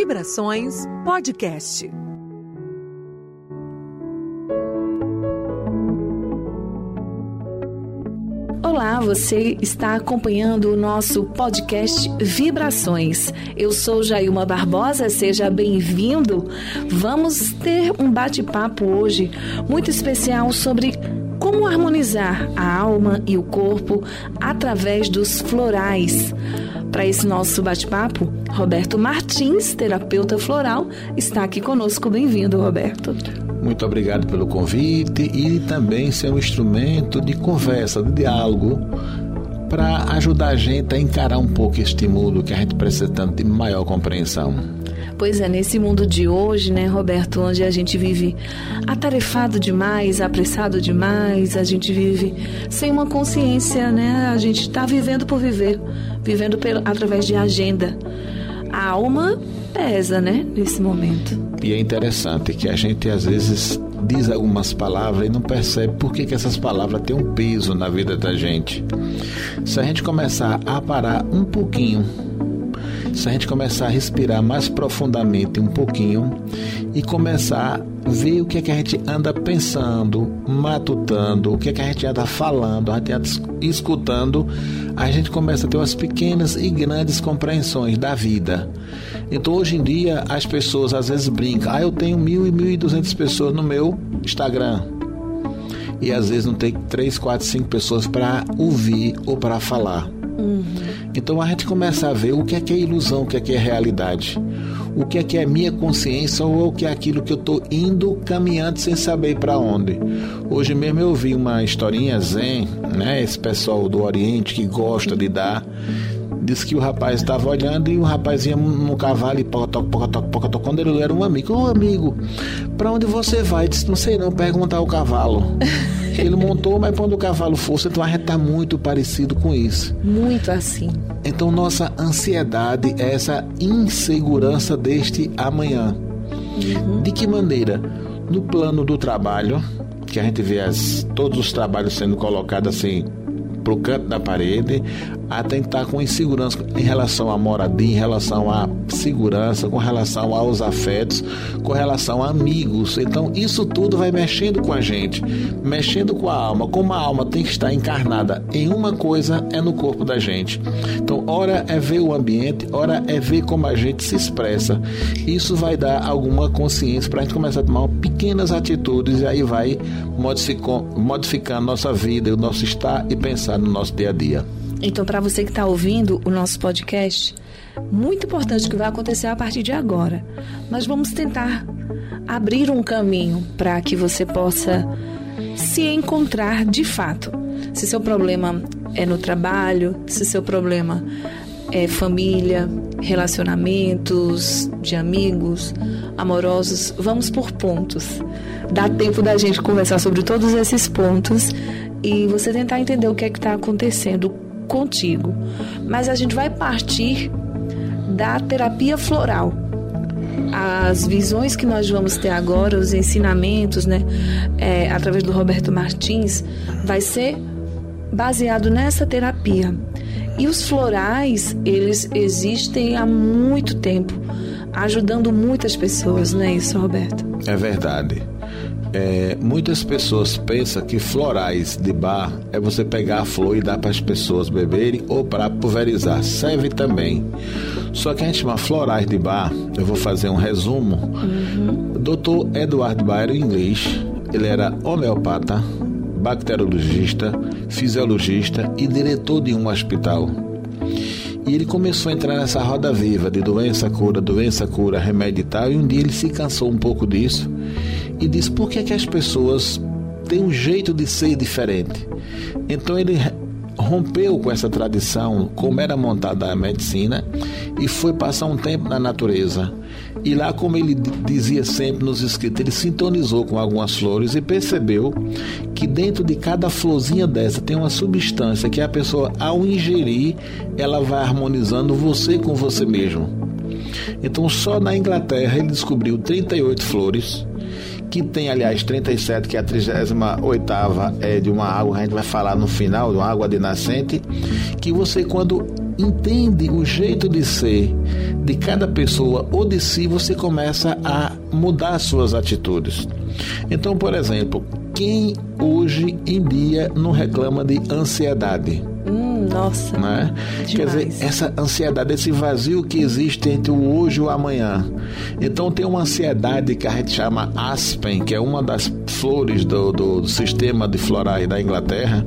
Vibrações Podcast. Olá, você está acompanhando o nosso podcast Vibrações. Eu sou Jailma Barbosa, seja bem-vindo. Vamos ter um bate-papo hoje muito especial sobre como harmonizar a alma e o corpo através dos florais. Para esse nosso bate-papo, Roberto Martins, terapeuta floral, está aqui conosco. Bem-vindo, Roberto. Muito obrigado pelo convite e também ser um instrumento de conversa, de diálogo, para ajudar a gente a encarar um pouco este mundo que a gente precisa tanto de maior compreensão. Pois é, nesse mundo de hoje, né, Roberto, onde a gente vive atarefado demais, apressado demais, a gente vive sem uma consciência, né? A gente está vivendo por viver, vivendo pelo, através de agenda. A alma pesa, né, nesse momento. E é interessante que a gente às vezes diz algumas palavras e não percebe por que, que essas palavras têm um peso na vida da gente. Se a gente começar a parar um pouquinho se a gente começar a respirar mais profundamente um pouquinho e começar a ver o que é que a gente anda pensando, matutando, o que é que a gente anda falando, a gente anda escutando, a gente começa a ter umas pequenas e grandes compreensões da vida. Então hoje em dia as pessoas às vezes brincam, ah, eu tenho mil e mil e duzentas pessoas no meu Instagram. E às vezes não tem três, quatro, cinco pessoas para ouvir ou para falar. Uhum. Então a gente começa a ver o que é que é ilusão, o que é que é realidade. O que é que é minha consciência ou o que é aquilo que eu estou indo caminhando sem saber para onde. Hoje mesmo eu vi uma historinha zen, né? Esse pessoal do Oriente que gosta de dar disse que o rapaz estava olhando e o rapaz ia no cavalo e pocotoc, pocotoc, pocotoc. Quando ele era um amigo, ô amigo, para onde você vai? Disse, não sei não, perguntar ao cavalo. Ele montou, mas quando o cavalo fosse, então a gente está muito parecido com isso. Muito assim. Então nossa ansiedade é essa insegurança deste amanhã. Uhum. De que maneira? No plano do trabalho, que a gente vê as, todos os trabalhos sendo colocados assim pro canto da parede, a tentar com insegurança em relação à moradia, em relação à segurança, com relação aos afetos, com relação a amigos. Então, isso tudo vai mexendo com a gente, mexendo com a alma. Como a alma tem que estar encarnada em uma coisa, é no corpo da gente. Então, ora é ver o ambiente, ora é ver como a gente se expressa. Isso vai dar alguma consciência para a gente começar a tomar pequenas atitudes e aí vai modificando nossa vida, o nosso estar e pensar no nosso dia a dia. Então, para você que está ouvindo o nosso podcast, muito importante que vai acontecer a partir de agora. Nós vamos tentar abrir um caminho para que você possa se encontrar de fato. Se seu problema é no trabalho, se seu problema é família, relacionamentos de amigos, amorosos, vamos por pontos. Dá tempo da gente conversar sobre todos esses pontos e você tentar entender o que é que está acontecendo contigo. Mas a gente vai partir da terapia floral. As visões que nós vamos ter agora, os ensinamentos, né, é, através do Roberto Martins, vai ser baseado nessa terapia. E os florais, eles existem há muito tempo, ajudando muitas pessoas, não é isso, Roberto? É verdade. É, muitas pessoas pensam que florais de bar é você pegar a flor e dar para as pessoas beberem ou para pulverizar. Serve também. Só que a gente chama florais de bar, eu vou fazer um resumo. Uhum. Dr. Edward Byron, inglês, ele era homeopata, bacteriologista, fisiologista e diretor de um hospital. E ele começou a entrar nessa roda viva de doença, cura, doença, cura, remédio e tal. E um dia ele se cansou um pouco disso e disse por que, é que as pessoas têm um jeito de ser diferente. Então ele rompeu com essa tradição, como era montada a medicina, e foi passar um tempo na natureza. E lá, como ele dizia sempre nos escritos, ele sintonizou com algumas flores e percebeu que dentro de cada florzinha dessa tem uma substância que a pessoa, ao ingerir, ela vai harmonizando você com você mesmo. Então, só na Inglaterra ele descobriu 38 flores que tem, aliás, 37, que é a 38 é de uma água, a gente vai falar no final, de uma água de nascente, que você, quando entende o jeito de ser de cada pessoa ou de si, você começa a mudar suas atitudes. Então, por exemplo, quem hoje em dia não reclama de ansiedade? Hum, nossa. Né? Quer dizer, essa ansiedade, esse vazio que existe entre o hoje e o amanhã. Então tem uma ansiedade que a gente chama aspen, que é uma das flores do, do, do sistema de florais da Inglaterra,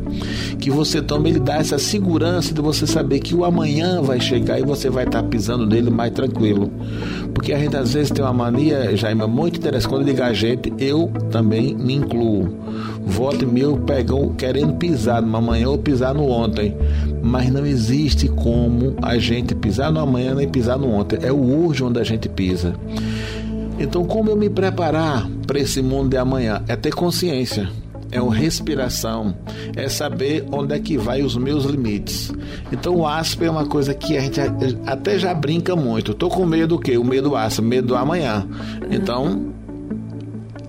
que você toma, ele dá essa segurança de você saber que o amanhã vai chegar e você vai estar pisando nele mais tranquilo. Porque a gente às vezes tem uma mania, Jaime, muito interessante, quando liga a gente, eu também me incluo. Volte meu pegam querendo pisar no amanhã ou pisar no ontem. Mas não existe como a gente pisar no amanhã nem pisar no ontem. É o hoje onde a gente pisa. Então, como eu me preparar para esse mundo de amanhã? É ter consciência é uma respiração, é saber onde é que vai os meus limites. Então o aspa é uma coisa que a gente até já brinca muito. Tô com medo do quê? O medo do aspa, medo do amanhã. Então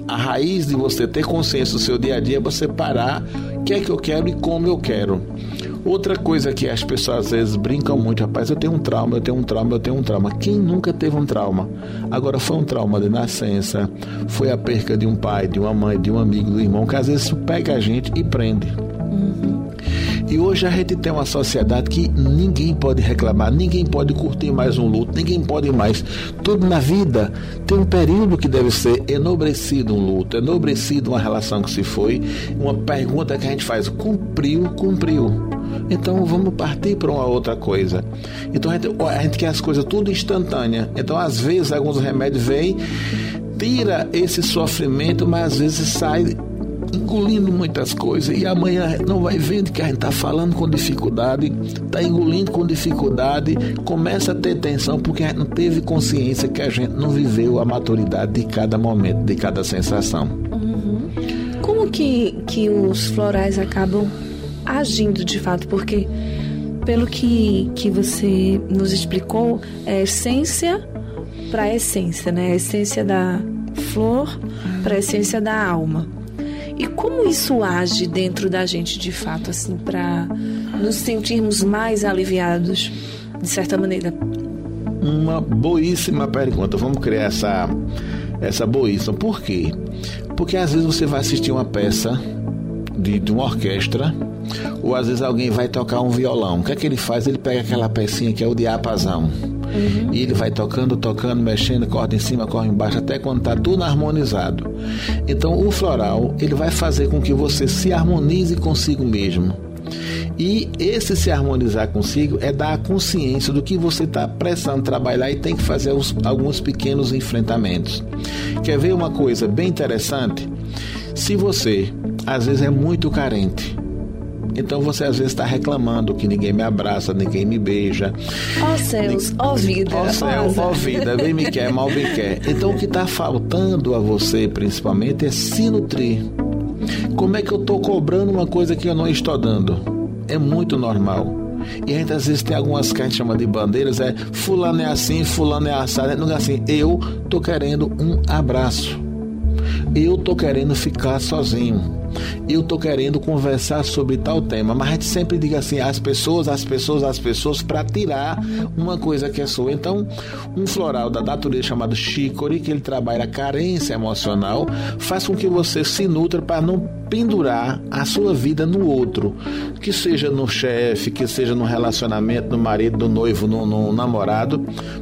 a raiz de você ter consciência do seu dia a dia é você parar o que é que eu quero e como eu quero. Outra coisa que as pessoas às vezes brincam muito, rapaz, eu tenho um trauma, eu tenho um trauma, eu tenho um trauma. Quem nunca teve um trauma? Agora foi um trauma de nascença, foi a perca de um pai, de uma mãe, de um amigo, do irmão, que às vezes pega a gente e prende. Uhum. E hoje a gente tem uma sociedade que ninguém pode reclamar, ninguém pode curtir mais um luto, ninguém pode mais. Tudo na vida tem um período que deve ser enobrecido um luto, enobrecido uma relação que se foi. Uma pergunta que a gente faz: cumpriu, cumpriu. Então vamos partir para uma outra coisa. Então a gente, a gente quer as coisas tudo instantânea. Então às vezes alguns remédios vêm, tira esse sofrimento, mas às vezes sai engolindo muitas coisas e amanhã não vai vendo que a gente está falando com dificuldade, está engolindo com dificuldade, começa a ter tensão porque a gente não teve consciência que a gente não viveu a maturidade de cada momento, de cada sensação. Uhum. Como que, que os florais acabam agindo de fato? Porque pelo que, que você nos explicou, é essência para a essência, né? A essência da flor para a essência da alma. E como isso age dentro da gente de fato, assim, para nos sentirmos mais aliviados, de certa maneira? Uma boíssima pergunta. Vamos criar essa, essa boíssima. Por quê? Porque às vezes você vai assistir uma peça de, de uma orquestra, ou às vezes alguém vai tocar um violão. O que é que ele faz? Ele pega aquela pecinha que é o diapasão. Uhum. E ele vai tocando, tocando, mexendo, corda em cima, corda embaixo, até quando está tudo harmonizado. Então o floral, ele vai fazer com que você se harmonize consigo mesmo. E esse se harmonizar consigo é dar a consciência do que você está precisando trabalhar e tem que fazer os, alguns pequenos enfrentamentos. Quer ver uma coisa bem interessante? Se você às vezes é muito carente, então você às vezes está reclamando que ninguém me abraça, ninguém me beija. Ó oh, céus, ó oh, vida. Ó oh, céu, ó oh, vida, bem me quer, mal me quer. Então o que está faltando a você principalmente é se nutrir. Como é que eu estou cobrando uma coisa que eu não estou dando? É muito normal. E às vezes tem algumas que a gente chama de bandeiras, é fulano é assim, fulano é assado, não é assim, eu tô querendo um abraço. Eu tô querendo ficar sozinho eu tô querendo conversar sobre tal tema, mas a gente sempre diga assim, as pessoas, as pessoas, as pessoas, para tirar uma coisa que é sua. Então, um floral da natureza chamado chicory, que ele trabalha a carência emocional, faz com que você se nutra para não pendurar a sua vida no outro, que seja no chefe, que seja no relacionamento, no marido, no noivo, no, no, namorado,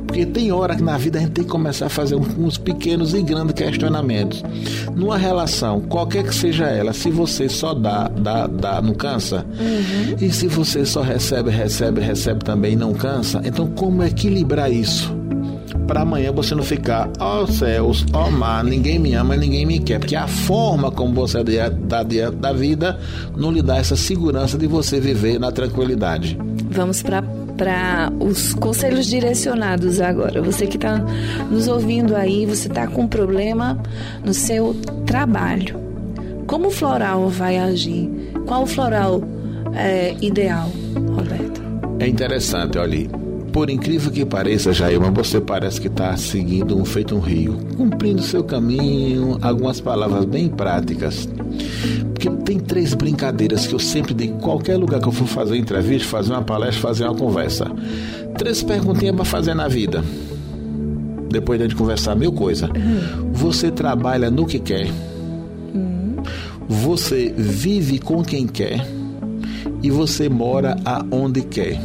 porque tem hora que na vida a gente tem que começar a fazer uns pequenos e grandes questionamentos. Numa relação, qualquer que seja ela, se você só dá, dá, dá, não cansa, uhum. e se você só recebe, recebe, recebe também não cansa, então como equilibrar isso? Para amanhã você não ficar, ó oh, céus, ó oh, mar, ninguém me ama, ninguém me quer, porque a forma como você está diante da vida não lhe dá essa segurança de você viver na tranquilidade. Vamos para para os conselhos direcionados agora. Você que está nos ouvindo aí, você está com um problema no seu trabalho. Como o floral vai agir? Qual o floral é, ideal, Roberto? É interessante, olha Por incrível que pareça, Jailma, você parece que está seguindo um feito um rio, cumprindo seu caminho, algumas palavras bem práticas. Porque tem três brincadeiras que eu sempre digo, qualquer lugar que eu for fazer entrevista, fazer uma palestra, fazer uma conversa. Três perguntinhas para fazer na vida. Depois de a gente conversar mil coisas. Você trabalha no que quer. Você vive com quem quer. E você mora aonde quer.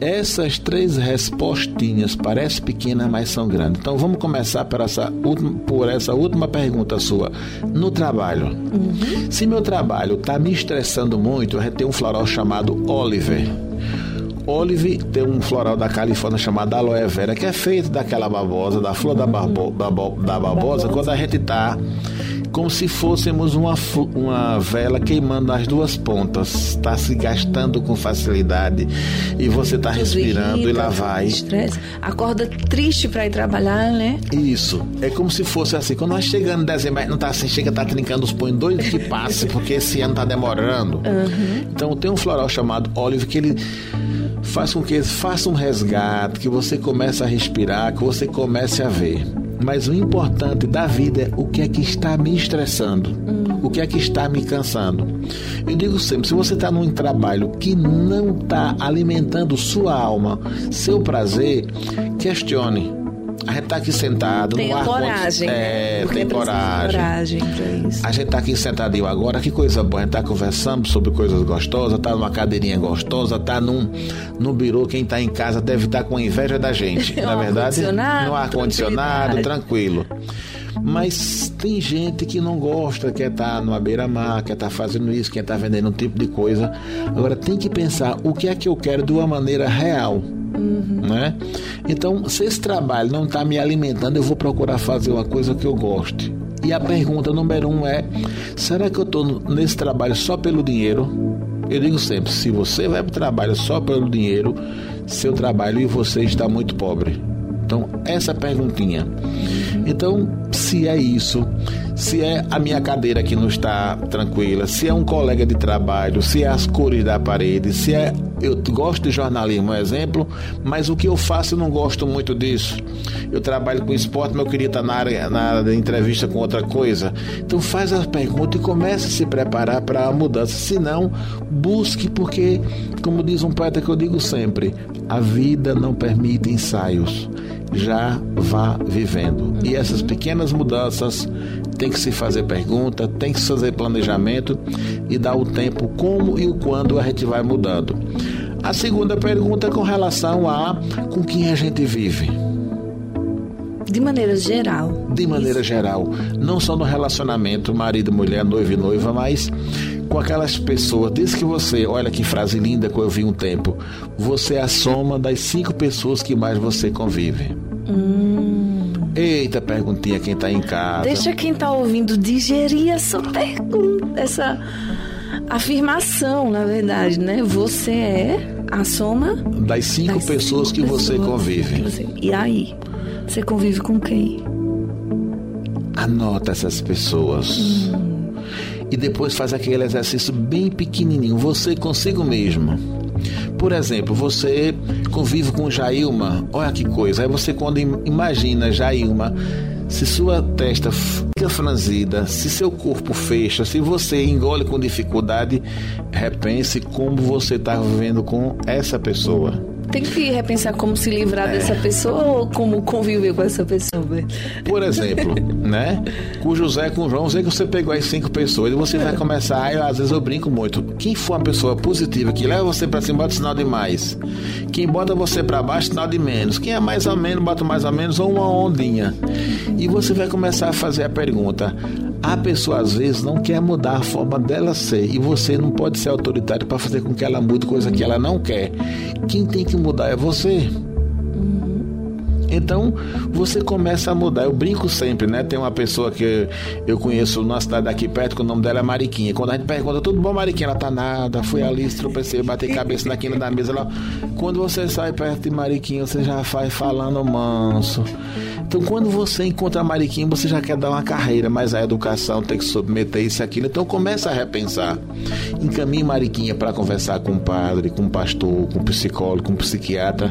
Essas três respostinhas parecem pequenas, mas são grandes. Então vamos começar por essa última, por essa última pergunta sua. No trabalho. Uhum. Se meu trabalho está me estressando muito, eu tenho um floral chamado Oliver. Olive tem um floral da Califórnia chamado aloe vera, que é feito daquela babosa, da flor da, barbo, da, da babosa, quando a gente está como se fôssemos uma, uma vela queimando as duas pontas. Está se gastando com facilidade e você está respirando irrita, e lá vai. Estresse. Acorda triste para ir trabalhar, né? Isso. É como se fosse assim. Quando nós chegando em dezembro, não tá assim, chega, tá trincando os punhos doido que passe, porque esse ano tá demorando. Uhum. Então tem um floral chamado Olive que ele faz com que faça um resgate, que você comece a respirar, que você comece a ver. Mas o importante da vida é o que é que está me estressando, hum. o que é que está me cansando. Eu digo sempre: se você está num trabalho que não está alimentando sua alma, seu prazer, questione a gente tá aqui sentado tem no ar coragem. É, tem coragem. coragem pra isso. A gente tá aqui sentadinho agora, que coisa boa. A gente tá conversando sobre coisas gostosas, tá numa cadeirinha gostosa, tá num, num birô. Quem tá em casa deve estar tá com inveja da gente. na verdade, no ar-condicionado, tranquilo. Mas tem gente que não gosta, quer estar tá numa beira-mar, quer estar tá fazendo isso, quer estar tá vendendo um tipo de coisa. Agora tem que pensar o que é que eu quero de uma maneira real. Uhum. Né? Então, se esse trabalho não está me alimentando, eu vou procurar fazer uma coisa que eu goste. E a pergunta número um é: será que eu estou nesse trabalho só pelo dinheiro? Eu digo sempre: se você vai para o trabalho só pelo dinheiro, seu trabalho e você está muito pobre. Então, essa perguntinha. Então, se é isso, se é a minha cadeira que não está tranquila, se é um colega de trabalho, se é as cores da parede, se é eu gosto de jornalismo, um exemplo, mas o que eu faço eu não gosto muito disso. Eu trabalho com esporte, mas eu queria estar na área, na entrevista com outra coisa. Então faz a pergunta e comece a se preparar para a mudança. Se não, busque, porque, como diz um poeta que eu digo sempre, a vida não permite ensaios. Já vá vivendo. E essas pequenas mudanças tem que se fazer pergunta, tem que se fazer planejamento e dar o tempo como e o quando a gente vai mudando. A segunda pergunta é com relação a com quem a gente vive. De maneira geral. De maneira Isso. geral. Não só no relacionamento marido, mulher, noivo e noiva, mas com aquelas pessoas. Diz que você, olha que frase linda que eu vi um tempo. Você é a soma das cinco pessoas que mais você convive. Hum. Eita, perguntinha quem tá em casa. Deixa quem tá ouvindo digerir essa pergunta, essa afirmação, na verdade, né? Você é a soma das cinco, das pessoas, cinco que, pessoas você convive. que você E aí? Você convive com quem? Anota essas pessoas. Hum. E depois faz aquele exercício bem pequenininho, você consigo mesmo. Por exemplo, você convive com Jailma, olha que coisa. Aí você, quando imagina Jailma, se sua testa fica franzida, se seu corpo fecha, se você engole com dificuldade, repense como você está vivendo com essa pessoa tem que repensar como se livrar é. dessa pessoa ou como conviver com essa pessoa. Por exemplo, né? Com o José, com o João, sei que você pegou as cinco pessoas e você vai começar, eu, às vezes eu brinco muito. Quem for uma pessoa positiva, que leva você para cima, bota sinal de mais. Quem bota você para baixo, sinal de menos. Quem é mais ou menos, bota mais ou menos, ou uma ondinha. E você vai começar a fazer a pergunta: a pessoa às vezes não quer mudar a forma dela ser e você não pode ser autoritário para fazer com que ela mude coisa que ela não quer. Quem tem que mudar é você. Então você começa a mudar. Eu brinco sempre, né? Tem uma pessoa que eu conheço numa cidade daqui perto, que o nome dela é Mariquinha. Quando a gente pergunta, tudo bom, Mariquinha? Ela tá nada, fui ali, tropecei, bati cabeça na quina da mesa. Ela, quando você sai perto de Mariquinha, você já vai falando manso. Então, quando você encontra a Mariquinha, você já quer dar uma carreira, mas a educação tem que submeter isso e aquilo. Então, começa a repensar. Encaminhe Mariquinha para conversar com o padre, com o pastor, com o psicólogo, com o psiquiatra.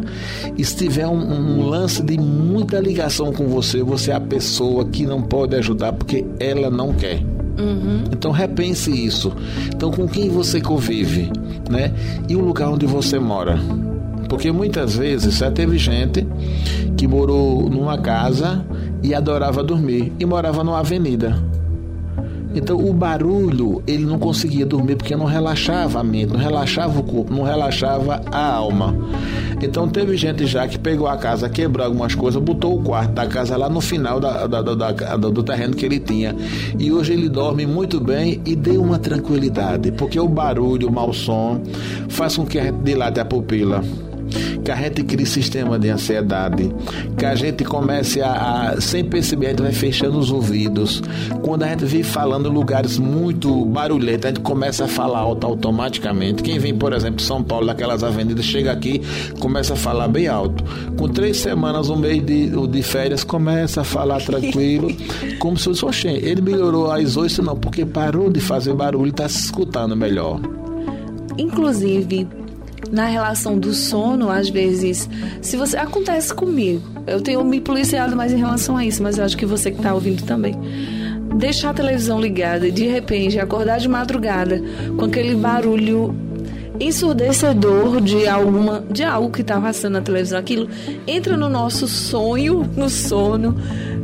E se tiver um, um lance de muita ligação com você, você é a pessoa que não pode ajudar porque ela não quer. Uhum. Então repense isso. Então com quem você convive, né? E o lugar onde você mora. Porque muitas vezes já teve gente que morou numa casa e adorava dormir e morava numa avenida. Então o barulho ele não conseguia dormir porque não relaxava a mente, não relaxava o corpo, não relaxava a alma. Então teve gente já que pegou a casa, quebrou algumas coisas, botou o quarto da casa lá no final da, da, da, do terreno que ele tinha. E hoje ele dorme muito bem e deu uma tranquilidade, porque o barulho, o mau som, faz com que dilate a pupila que a gente crie sistema de ansiedade, que a gente comece a, a, sem perceber, a gente vai fechando os ouvidos. Quando a gente vem falando em lugares muito barulhentos, a gente começa a falar alto automaticamente. Quem vem, por exemplo, de São Paulo, daquelas avenidas, chega aqui, começa a falar bem alto. Com três semanas, um mês de, de férias, começa a falar tranquilo, como se fosse, oxê, ele melhorou as oito, não, porque parou de fazer barulho e está se escutando melhor. Inclusive, na relação do sono, às vezes, se você acontece comigo, eu tenho me policiado mais em relação a isso, mas eu acho que você que está ouvindo também. Deixar a televisão ligada e de repente acordar de madrugada com aquele barulho ensurdecedor de alguma de algo que está passando na televisão, aquilo entra no nosso sonho, no sono,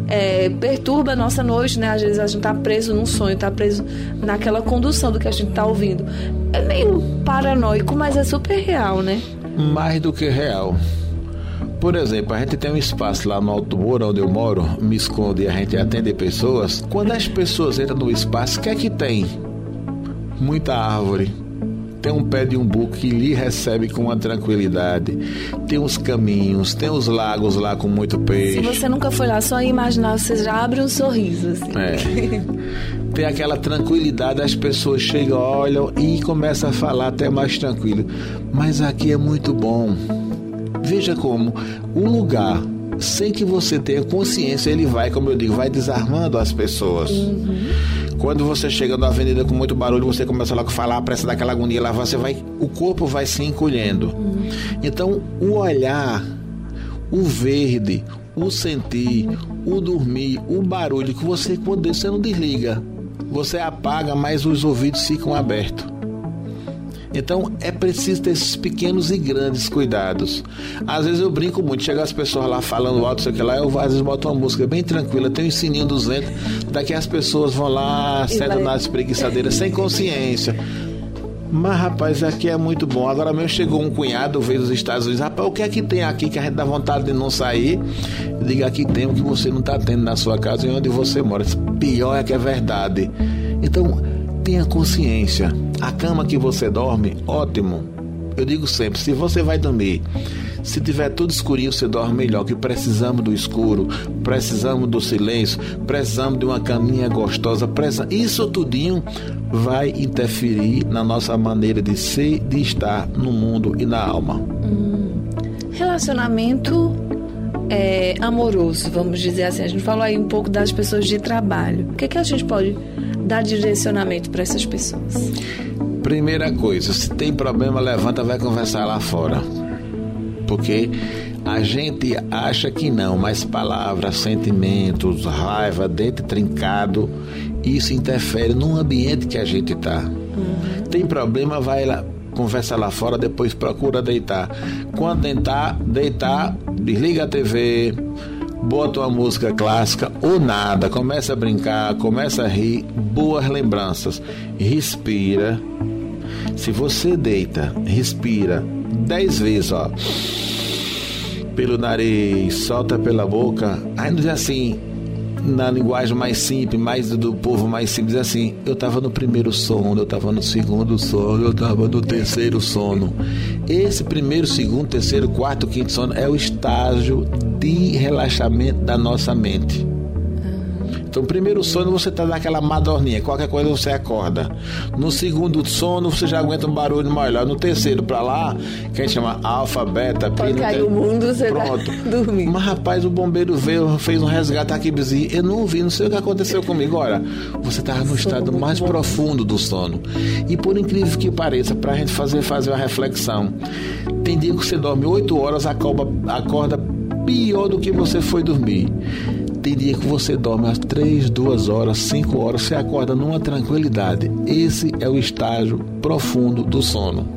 é, perturba a nossa noite, né? Às vezes a gente está preso num sonho, está preso naquela condução do que a gente está ouvindo. É meio paranoico, mas é super real, né? Mais do que real. Por exemplo, a gente tem um espaço lá no Alto Moura, onde eu moro, me esconde e a gente atende pessoas. Quando as pessoas entram no espaço, o que é que tem? Muita árvore, tem um pé de umbu que lhe recebe com uma tranquilidade. Tem os caminhos, tem os lagos lá com muito peixe. Se você nunca foi lá, só imaginar, você já abre um sorriso. Assim. É. tem aquela tranquilidade, as pessoas chegam, olham e começam a falar até mais tranquilo. Mas aqui é muito bom. Veja como um lugar sem que você tenha consciência, ele vai, como eu digo, vai desarmando as pessoas. Uhum. Quando você chega na avenida com muito barulho, você começa logo a falar, a pressa daquela agonia lá, você vai, o corpo vai se encolhendo. Então, o olhar, o verde, o sentir, o dormir, o barulho que você quando você não desliga, você apaga, mas os ouvidos ficam abertos. Então é preciso ter esses pequenos e grandes cuidados. Às vezes eu brinco muito, chega as pessoas lá falando alto, sei que lá, eu às vezes boto uma música bem tranquila, tem um sininho dos ventos, daqui as pessoas vão lá, sentam nas preguiçadeiras sem consciência. Mas, rapaz, aqui é muito bom. Agora mesmo chegou um cunhado, veio dos Estados Unidos. Rapaz, o que é que tem aqui que a gente dá vontade de não sair? Diga aqui tem o que você não está tendo na sua casa e onde você mora. Pior é que é verdade. Então, tenha consciência. A cama que você dorme, ótimo. Eu digo sempre, se você vai dormir, se tiver tudo escurinho, você dorme melhor. Que precisamos do escuro, precisamos do silêncio, precisamos de uma caminha gostosa. Precisa... Isso tudinho vai interferir na nossa maneira de ser, de estar no mundo e na alma. Hum. Relacionamento é, amoroso, vamos dizer assim. A gente falou aí um pouco das pessoas de trabalho. O que, é que a gente pode dar direcionamento para essas pessoas? Primeira coisa, se tem problema, levanta, vai conversar lá fora. Porque a gente acha que não, mas palavras, sentimentos, raiva, dente trincado, isso interfere no ambiente que a gente está. Uhum. Tem problema, vai lá, conversa lá fora, depois procura deitar. Quando tentar deitar, desliga a TV, bota uma música clássica ou nada, começa a brincar, começa a rir, boas lembranças, respira. Se você deita, respira dez vezes, ó, pelo nariz, solta pela boca, ainda assim, na linguagem mais simples, mais do povo mais simples, assim, eu estava no primeiro sono, eu estava no segundo sono, eu estava no terceiro sono. Esse primeiro, segundo, terceiro, quarto, quinto sono é o estágio de relaxamento da nossa mente. Então, primeiro sono você está naquela madorninha, qualquer coisa você acorda. No segundo sono você já aguenta um barulho maior. No terceiro para lá, que a gente chama alfa, beta, Pode cair o mundo, você tá Pronto. Tá dormindo. Mas rapaz, o bombeiro veio, fez um resgate aqui. Eu não vi, não sei o que aconteceu comigo. Olha, você estava no estado mais bom. profundo do sono. E por incrível que pareça, para a gente fazer, fazer uma reflexão, tem dia que você dorme 8 horas, acorda, acorda pior do que você foi dormir. Tem dia que você dorme às 3, 2 horas, 5 horas, você acorda numa tranquilidade. Esse é o estágio profundo do sono.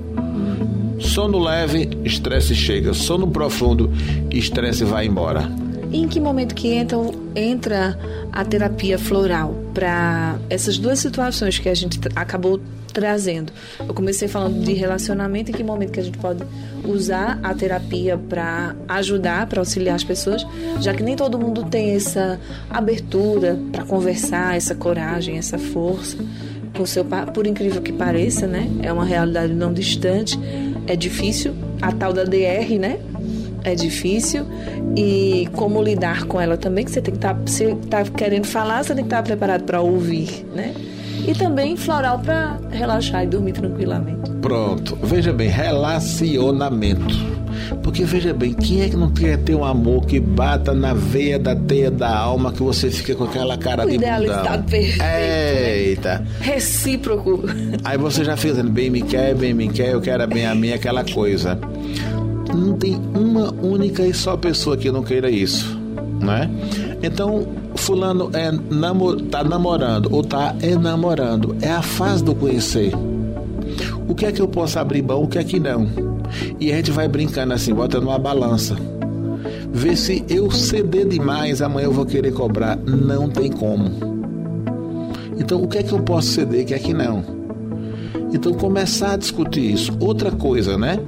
Sono leve, estresse chega. Sono profundo, estresse vai embora. Em que momento que entra, entra a terapia floral para essas duas situações que a gente acabou trazendo? Eu comecei falando de relacionamento, em que momento que a gente pode usar a terapia para ajudar, para auxiliar as pessoas, já que nem todo mundo tem essa abertura para conversar, essa coragem, essa força com seu por incrível que pareça, né? É uma realidade não distante, é difícil, a tal da DR, né? é difícil e como lidar com ela também, que você tem que estar, tá, se está querendo falar, você tem que estar tá preparado para ouvir, né? E também floral para relaxar e dormir tranquilamente. Pronto, veja bem, relacionamento. Porque veja bem, quem é que não quer ter um amor que bata na veia da teia da alma que você fica com aquela cara o de bundão? perfeito. Eita. Né? Recíproco. Aí você já fez, bem me quer, bem me quer, eu quero bem a mim, aquela coisa não tem uma única e só pessoa que não queira isso, né? Então, fulano é namor, tá namorando ou tá enamorando, é a fase do conhecer. O que é que eu posso abrir mão, o que é que não? E a gente vai brincando assim, bota numa balança. Vê se eu ceder demais, amanhã eu vou querer cobrar. Não tem como. Então, o que é que eu posso ceder, o que é que não? Então começar a discutir isso. Outra coisa, né?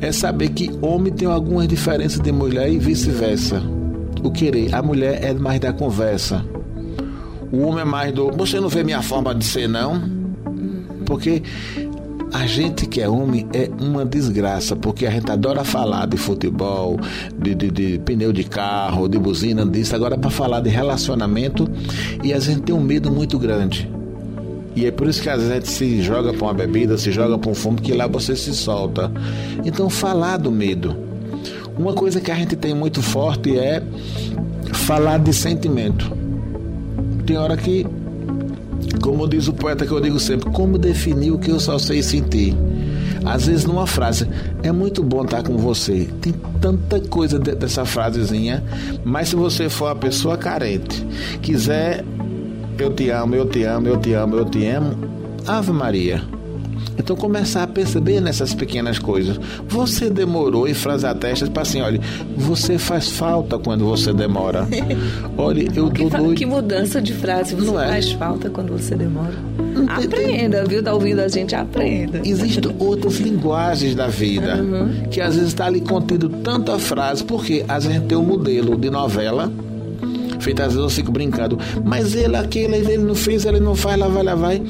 É saber que homem tem algumas diferenças de mulher e vice-versa. O querer, a mulher é mais da conversa. O homem é mais do. Você não vê minha forma de ser, não? Porque a gente que é homem é uma desgraça, porque a gente adora falar de futebol, de, de, de pneu de carro, de buzina, disso. Agora, para falar de relacionamento, e a gente tem um medo muito grande. E é por isso que a gente se joga para uma bebida, se joga para um fumo, que lá você se solta. Então, falar do medo. Uma coisa que a gente tem muito forte é falar de sentimento. Tem hora que, como diz o poeta que eu digo sempre, como definir o que eu só sei sentir? Às vezes numa frase, é muito bom estar com você. Tem tanta coisa dessa frasezinha, mas se você for uma pessoa carente, quiser eu te amo, eu te amo, eu te amo, eu te amo. Ave Maria. Então começar a perceber nessas pequenas coisas. Você demorou e frase a testa para assim, olha, você faz falta quando você demora. Olha, eu que, doido. Que mudança de frase, você Não é? faz falta quando você demora. Aprenda, viu? Tá ouvindo a gente, aprenda. Existem outras linguagens da vida uhum. que às vezes está ali contido tanta frase, porque às vezes tem um modelo de novela Feito às vezes eu fico brincando. Mas ele, aquele, ele não fez, ele não faz, lá vai, lá vai.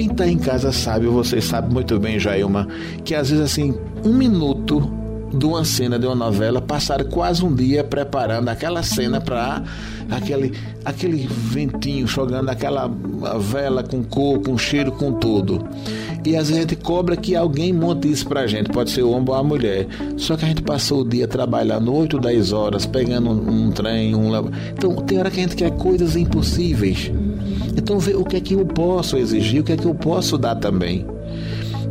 Quem está em casa sabe, você sabe muito bem, Jailma, que às vezes assim, um minuto de uma cena de uma novela, passaram quase um dia preparando aquela cena para aquele, aquele ventinho jogando aquela vela com cor, com cheiro, com tudo. E às vezes a gente cobra que alguém monte isso pra gente, pode ser o homem ou a mulher. Só que a gente passou o dia trabalhando 8, 10 horas, pegando um, um trem, um. Então tem hora que a gente quer coisas impossíveis. Então vê o que é que eu posso exigir, o que é que eu posso dar também.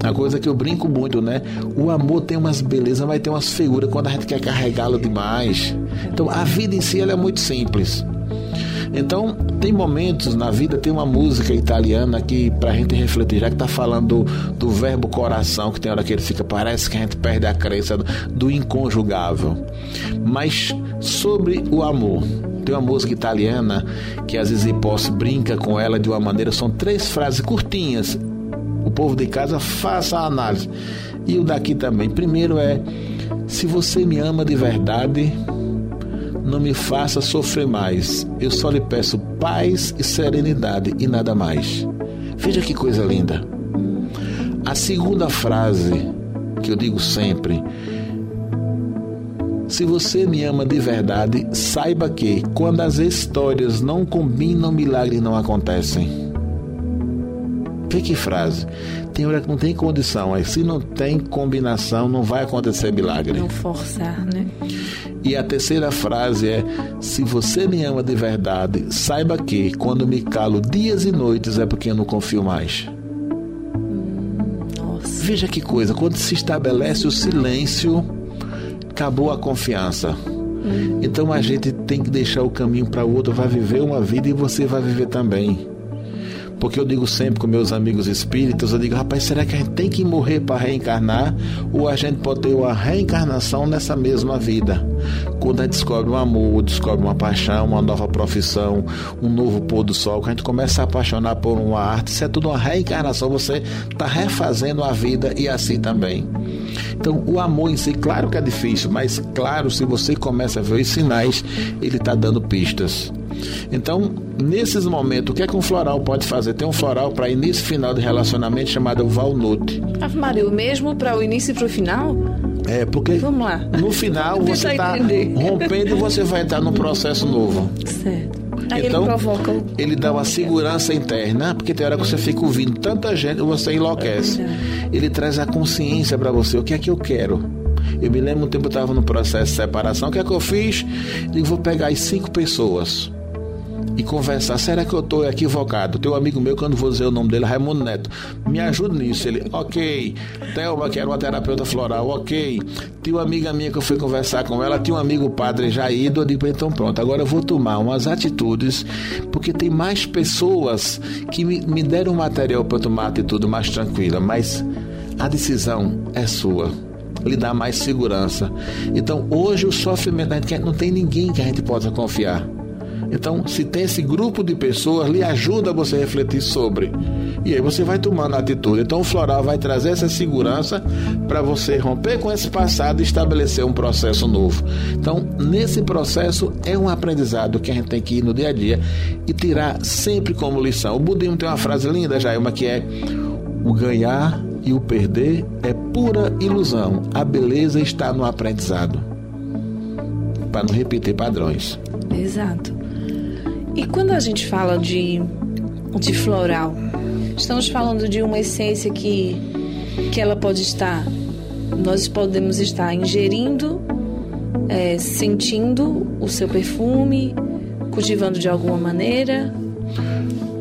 A coisa que eu brinco muito, né? O amor tem umas belezas, mas tem umas figuras quando a gente quer carregá-lo demais. Então a vida em si ela é muito simples. Então, tem momentos na vida, tem uma música italiana que pra gente refletir, já que tá falando do, do verbo coração, que tem hora que ele fica, parece que a gente perde a crença do, do inconjugável. Mas sobre o amor, tem uma música italiana que às vezes posso brinca com ela de uma maneira, são três frases curtinhas. O povo de casa faça a análise. E o daqui também. Primeiro é: se você me ama de verdade, não me faça sofrer mais. Eu só lhe peço paz e serenidade e nada mais. Veja que coisa linda. A segunda frase que eu digo sempre. Se você me ama de verdade, saiba que quando as histórias não combinam, milagres não acontecem. Que frase. Tem hora que não tem condição, aí se não tem combinação, não vai acontecer milagre. Não forçar, né? E a terceira frase é: Se você me ama de verdade, saiba que quando me calo dias e noites é porque eu não confio mais. Nossa. Veja que coisa, quando se estabelece o silêncio, acabou a confiança. Então a gente tem que deixar o caminho para o outro, vai viver uma vida e você vai viver também. Porque eu digo sempre com meus amigos espíritas, eu digo, rapaz, será que a gente tem que morrer para reencarnar? Ou a gente pode ter uma reencarnação nessa mesma vida? Quando a gente descobre um amor, descobre uma paixão, uma nova profissão, um novo pôr do sol, que a gente começa a apaixonar por uma arte, isso é tudo uma reencarnação, você está refazendo a vida e assim também. Então, o amor em si, claro que é difícil, mas claro, se você começa a ver os sinais, ele está dando pistas. Então, nesses momentos, o que é que um floral pode fazer? Tem um floral para início e final de relacionamento chamado Valnute. Ave Maria, o mesmo para o início e para o final? É, porque Vamos lá. no final você eu está rompendo e você vai entrar num processo novo. Certo. Aí Então, ele provoca. Ele dá uma segurança interna, porque tem hora que você fica ouvindo tanta gente você enlouquece. Ele traz a consciência para você, o que é que eu quero? Eu me lembro um tempo eu estava no processo de separação, o que é que eu fiz? Digo, vou pegar as cinco pessoas e conversar. Será que eu estou equivocado? Tem um amigo meu, que eu não vou dizer o nome dele, Raimundo Neto. Me ajuda nisso. Ele, ok. Thelma, que era uma terapeuta floral, ok. Tinha uma amiga minha que eu fui conversar com ela, tinha um amigo padre já ido. Eu digo, então pronto, agora eu vou tomar umas atitudes, porque tem mais pessoas que me, me deram material para tomar atitude mais tranquila, mas a decisão é sua lhe dá mais segurança. Então, hoje o sofrimento, a não tem ninguém que a gente possa confiar. Então, se tem esse grupo de pessoas, lhe ajuda você a refletir sobre. E aí você vai tomando atitude. Então, o floral vai trazer essa segurança para você romper com esse passado e estabelecer um processo novo. Então, nesse processo, é um aprendizado que a gente tem que ir no dia a dia e tirar sempre como lição. O budismo tem uma frase linda, Jailma, que é: o ganhar e o perder é pura ilusão. A beleza está no aprendizado. Para não repetir padrões. Exato. E quando a gente fala de, de floral, estamos falando de uma essência que, que ela pode estar, nós podemos estar ingerindo, é, sentindo o seu perfume, cultivando de alguma maneira.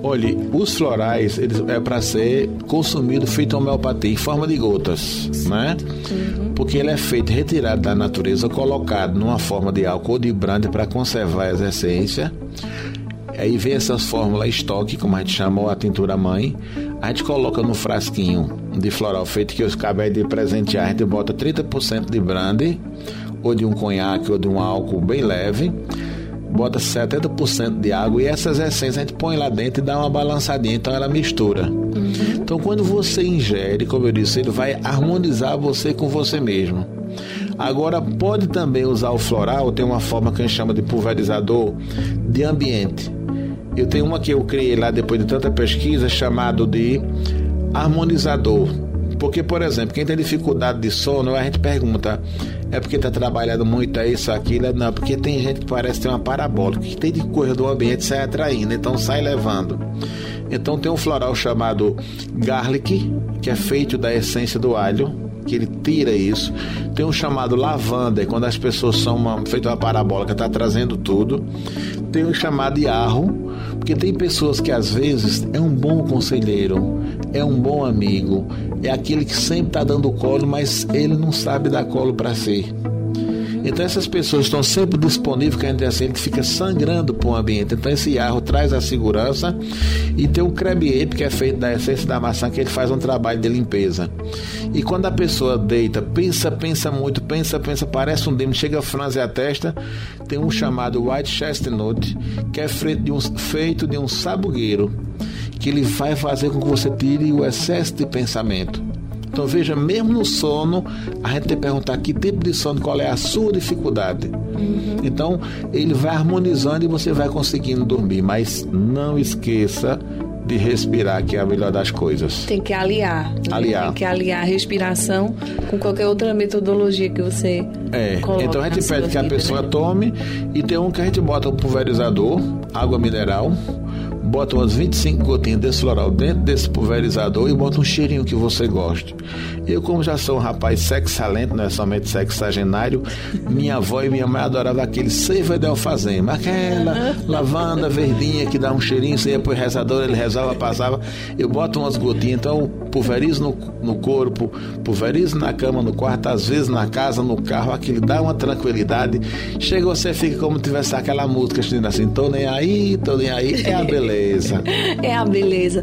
Olhe, os florais eles é para ser consumido feito homeopatia em forma de gotas, né? Porque ele é feito retirado da natureza, colocado numa forma de álcool ou de brande para conservar as essências. Aí vem essas fórmulas estoque, como a gente chama, ou a tintura mãe. A gente coloca no frasquinho de floral feito que eu acabei de presentear. A gente bota 30% de brande, ou de um conhaque, ou de um álcool bem leve bota 70% de água e essas essências a gente põe lá dentro e dá uma balançadinha, então ela mistura. Então quando você ingere, como eu disse, ele vai harmonizar você com você mesmo. Agora pode também usar o floral, tem uma forma que a gente chama de pulverizador de ambiente. Eu tenho uma que eu criei lá depois de tanta pesquisa chamado de harmonizador. Porque, por exemplo, quem tem dificuldade de sono, a gente pergunta, é porque está trabalhando muito, é isso, aquilo? É Não, porque tem gente que parece ter uma parabólica, que tem de coisa do ambiente sai atraindo, então sai levando. Então tem um floral chamado garlic, que é feito da essência do alho, que ele tira isso. Tem um chamado lavanda, quando as pessoas são uma, feito uma parabólica, está trazendo tudo. Tem um chamado yarro, porque tem pessoas que às vezes é um bom conselheiro, é um bom amigo, é aquele que sempre está dando colo, mas ele não sabe dar colo para si. Então essas pessoas estão sempre disponíveis, que a gente assim, fica sangrando para o ambiente. Então esse yarro traz a segurança e tem um crebier que é feito da essência da maçã que ele faz um trabalho de limpeza. E quando a pessoa deita, pensa, pensa muito, pensa, pensa, parece um demônio, chega a franzir a testa, tem um chamado white chestnut que é feito de um, feito de um sabugueiro que ele vai fazer com que você tire o excesso de pensamento. Então veja, mesmo no sono, a gente tem que perguntar que tipo de sono, qual é a sua dificuldade. Então ele vai harmonizando e você vai conseguindo dormir. Mas não esqueça de respirar, que é a melhor das coisas. Tem que aliar. né? Aliar. Tem que aliar a respiração com qualquer outra metodologia que você É, então a gente pede que a vida, pessoa né? tome e tem um que a gente bota um pulverizador, água mineral, bota umas 25 gotinhas desse floral dentro desse pulverizador e bota um cheirinho que você goste. Eu, como já sou um rapaz sexalento, não é somente sexagenário, minha avó e minha mãe adoravam aquele seiva de alfazema, aquela lavanda verdinha que dá um cheirinho, você ia pro rezador, ele rezava, passava. Eu boto umas gotinhas, então pulverizo no, no corpo, pulverizo na cama, no quarto, às vezes na casa, no carro, aquilo dá uma tranquilidade. Chega você fica como tivesse aquela música assim, tô nem aí, tô nem aí, é a beleza. É a beleza.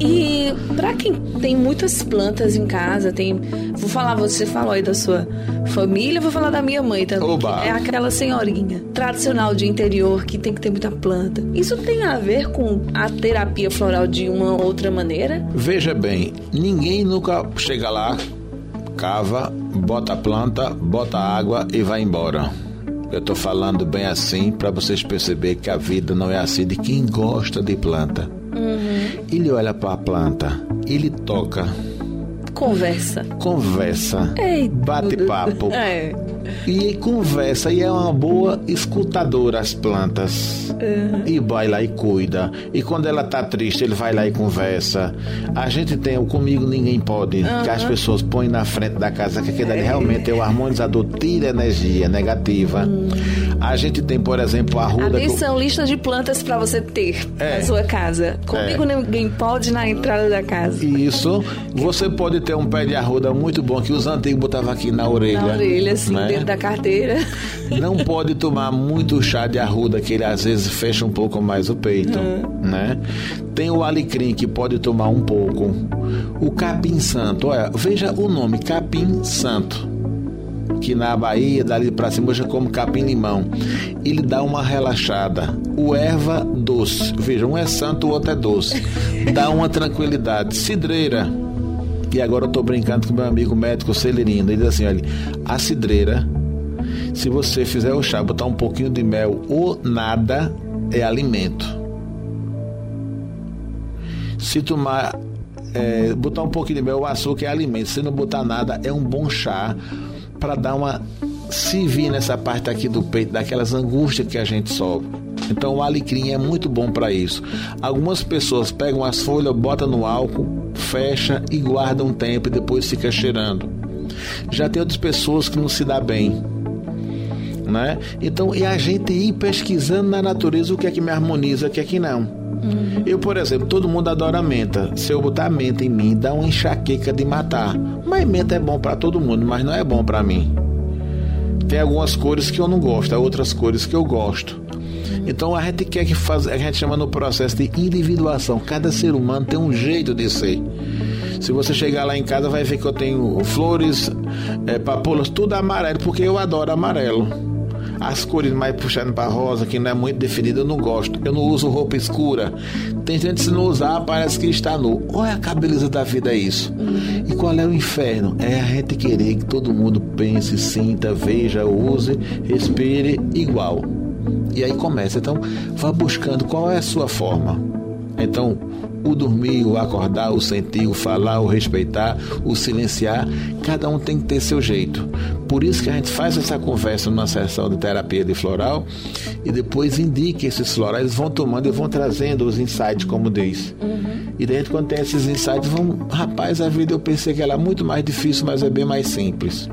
E para quem tem muitas plantas em casa, tem. Vou falar, você falou aí da sua família, vou falar da minha mãe também. Oba. É aquela senhorinha tradicional de interior que tem que ter muita planta. Isso tem a ver com a terapia floral de uma outra maneira? Veja bem, ninguém nunca chega lá, cava, bota a planta, bota a água e vai embora. Eu tô falando bem assim para vocês perceberem que a vida não é assim de quem gosta de planta. Ele olha para a planta, ele toca, Conversa. conversa, Ei, bate papo. É. E conversa, e é uma boa escutadora as plantas. E vai lá e cuida. E quando ela tá triste, ele vai lá e conversa. A gente tem o Comigo Ninguém Pode, que as pessoas põem na frente da casa, que aquele ali realmente é o harmonizador, tira energia negativa. A gente tem, por exemplo, a ruda. que eu- Atenção, lista de plantas para você ter É. na sua casa. Comigo ninguém pode na entrada da casa. Isso, você pode ter um pé de arruda muito bom que os antigos botavam aqui na orelha. Na orelha, assim, né? Da carteira. Não pode tomar muito chá de arruda, que ele às vezes fecha um pouco mais o peito, né? Tem o alecrim, que pode tomar um pouco. O capim santo, olha, veja o nome, capim santo. Que na Bahia, dali pra cima, já como capim-limão. Ele dá uma relaxada. O erva doce. Veja, um é santo, o outro é doce. Dá uma tranquilidade. Cidreira. E agora eu tô brincando com meu amigo médico Celerino. Ele diz assim: olha, a cidreira se você fizer o chá, botar um pouquinho de mel ou nada, é alimento. Se tomar, é, botar um pouquinho de mel ou açúcar é alimento. Se não botar nada, é um bom chá para dar uma. Se vir nessa parte aqui do peito, daquelas angústias que a gente sofre. Então o alecrim é muito bom para isso. Algumas pessoas pegam as folhas, botam no álcool, fecha e guardam um tempo e depois fica cheirando. Já tem outras pessoas que não se dá bem né? Então, e a gente ir pesquisando na natureza o que é que me harmoniza, o que é que não. Eu, por exemplo, todo mundo adora menta. Se eu botar menta em mim, dá uma enxaqueca de matar. Mas menta é bom para todo mundo, mas não é bom para mim. Tem algumas cores que eu não gosto, há outras cores que eu gosto. Então a gente quer que faz, a gente chama no processo de individuação. Cada ser humano tem um jeito de ser. Se você chegar lá em casa, vai ver que eu tenho flores, é, papoulas, tudo amarelo, porque eu adoro amarelo. As cores mais puxando para rosa, que não é muito definida, eu não gosto. Eu não uso roupa escura. Tem gente que se não usar, parece que está nu. Olha a beleza da vida é isso. E qual é o inferno? É a gente querer que todo mundo pense, sinta, veja, use, respire igual. E aí começa. Então, vá buscando qual é a sua forma. Então, o dormir, o acordar, o sentir, o falar, o respeitar, o silenciar, cada um tem que ter seu jeito. Por isso que a gente faz essa conversa numa sessão de terapia de floral e depois indica esses florais, vão tomando e vão trazendo os insights, como diz. E daí, quando tem esses insights, vão, rapaz, a vida eu pensei que era muito mais difícil, mas é bem mais simples.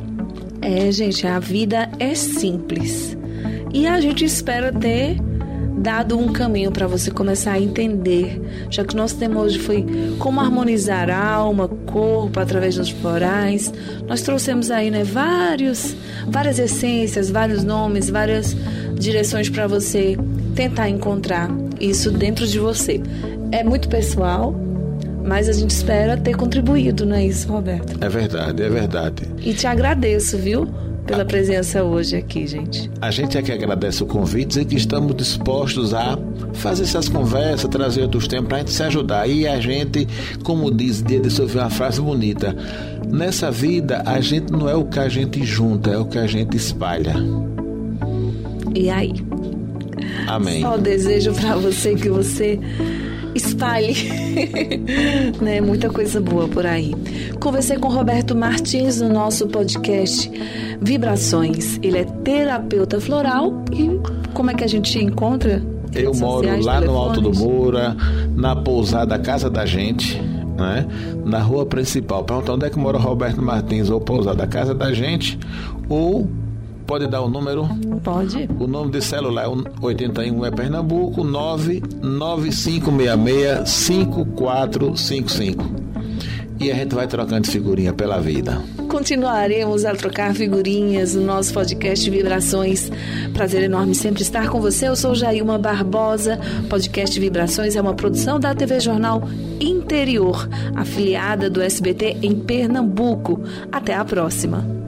É, gente, a vida é simples. E a gente espera ter dado um caminho para você começar a entender, já que o nosso tema hoje foi como harmonizar alma, corpo através dos florais. Nós trouxemos aí, né, vários, várias essências, vários nomes, várias direções para você tentar encontrar isso dentro de você. É muito pessoal, mas a gente espera ter contribuído, não é isso, Roberto? É verdade, é verdade. E te agradeço, viu? Pela presença hoje aqui, gente. A gente é que agradece o convite e que estamos dispostos a fazer essas conversas, trazer outros temas para a gente se ajudar. E a gente, como diz, dia de ouvir uma frase bonita: nessa vida a gente não é o que a gente junta, é o que a gente espalha. E aí? Amém. Só desejo para você que você espalhe né? muita coisa boa por aí. Conversei com Roberto Martins no nosso podcast Vibrações. Ele é terapeuta floral e como é que a gente encontra? Eu moro sociais, lá telefones? no Alto do Moura, na pousada Casa da Gente, né? na rua principal. Pergunta onde é que mora Roberto Martins, ou pousada Casa da Gente, ou pode dar o número? Pode. O nome de celular é 81 é Pernambuco 99566 5455 e a gente vai trocando figurinha pela vida. Continuaremos a trocar figurinhas no nosso podcast Vibrações. Prazer enorme sempre estar com você. Eu sou Jailma Barbosa. Podcast Vibrações é uma produção da TV Jornal Interior, afiliada do SBT em Pernambuco. Até a próxima.